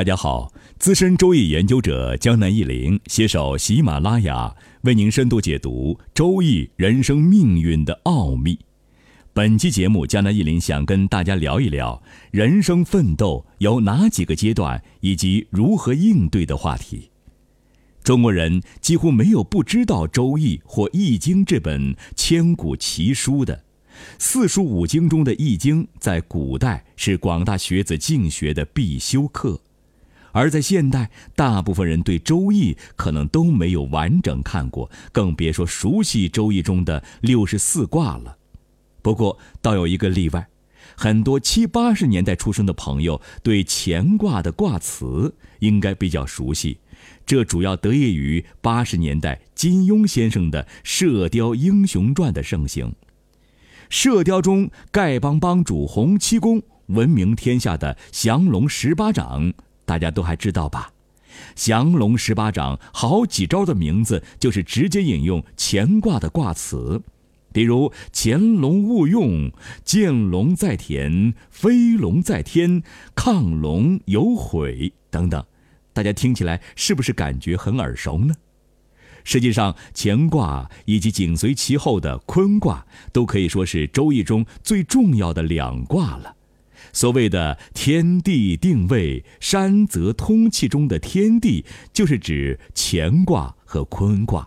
大家好，资深周易研究者江南一林携手喜马拉雅，为您深度解读周易人生命运的奥秘。本期节目，江南一林想跟大家聊一聊人生奋斗有哪几个阶段，以及如何应对的话题。中国人几乎没有不知道《周易》或《易经》这本千古奇书的。四书五经中的《易经》在古代是广大学子进学的必修课。而在现代，大部分人对《周易》可能都没有完整看过，更别说熟悉《周易》中的六十四卦了。不过，倒有一个例外，很多七八十年代出生的朋友对乾卦的卦辞应该比较熟悉，这主要得益于八十年代金庸先生的《射雕英雄传》的盛行。《射雕》中，丐帮帮主洪七公闻名天下的降龙十八掌。大家都还知道吧？降龙十八掌好几招的名字就是直接引用乾卦的卦辞，比如“潜龙勿用”“见龙在田”“飞龙在天”“亢龙有悔”等等。大家听起来是不是感觉很耳熟呢？实际上，乾卦以及紧随其后的坤卦都可以说是周易中最重要的两卦了。所谓的天地定位、山泽通气中的天地，就是指乾卦和坤卦。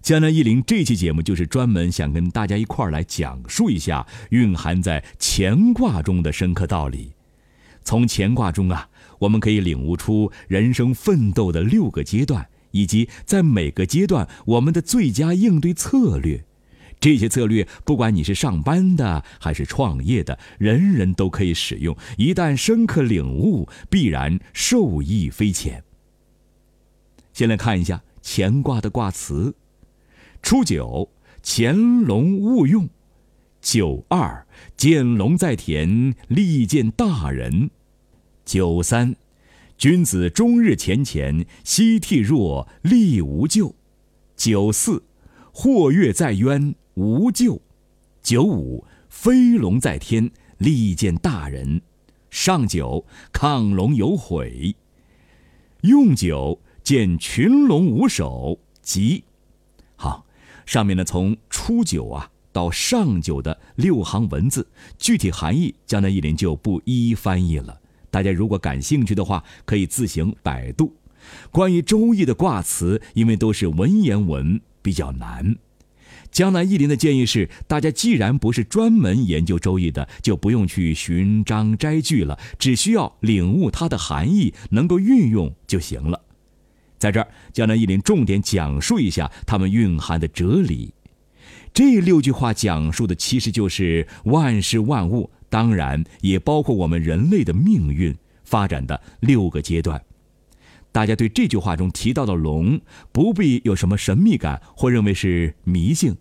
江南一林这期节目就是专门想跟大家一块儿来讲述一下蕴含在乾卦中的深刻道理。从乾卦中啊，我们可以领悟出人生奋斗的六个阶段，以及在每个阶段我们的最佳应对策略。这些策略，不管你是上班的还是创业的，人人都可以使用。一旦深刻领悟，必然受益匪浅。先来看一下乾卦的卦辞：初九，潜龙勿用；九二，见龙在田，利见大人；九三，君子终日乾乾，夕惕若，利无咎；九四，或跃在渊。无咎。九五，飞龙在天，利见大人。上九，亢龙有悔。用九，见群龙无首，吉。好，上面呢从初九啊到上九的六行文字，具体含义江南一林就不一一翻译了。大家如果感兴趣的话，可以自行百度。关于《周易》的卦辞，因为都是文言文，比较难。江南一林的建议是：大家既然不是专门研究《周易》的，就不用去寻章摘句了，只需要领悟它的含义，能够运用就行了。在这儿，江南一林重点讲述一下它们蕴含的哲理。这六句话讲述的其实就是万事万物，当然也包括我们人类的命运发展的六个阶段。大家对这句话中提到的龙不必有什么神秘感或认为是迷信，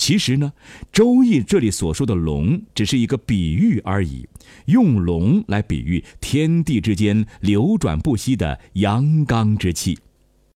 其实呢，《周易》这里所说的龙只是一个比喻而已，用龙来比喻天地之间流转不息的阳刚之气。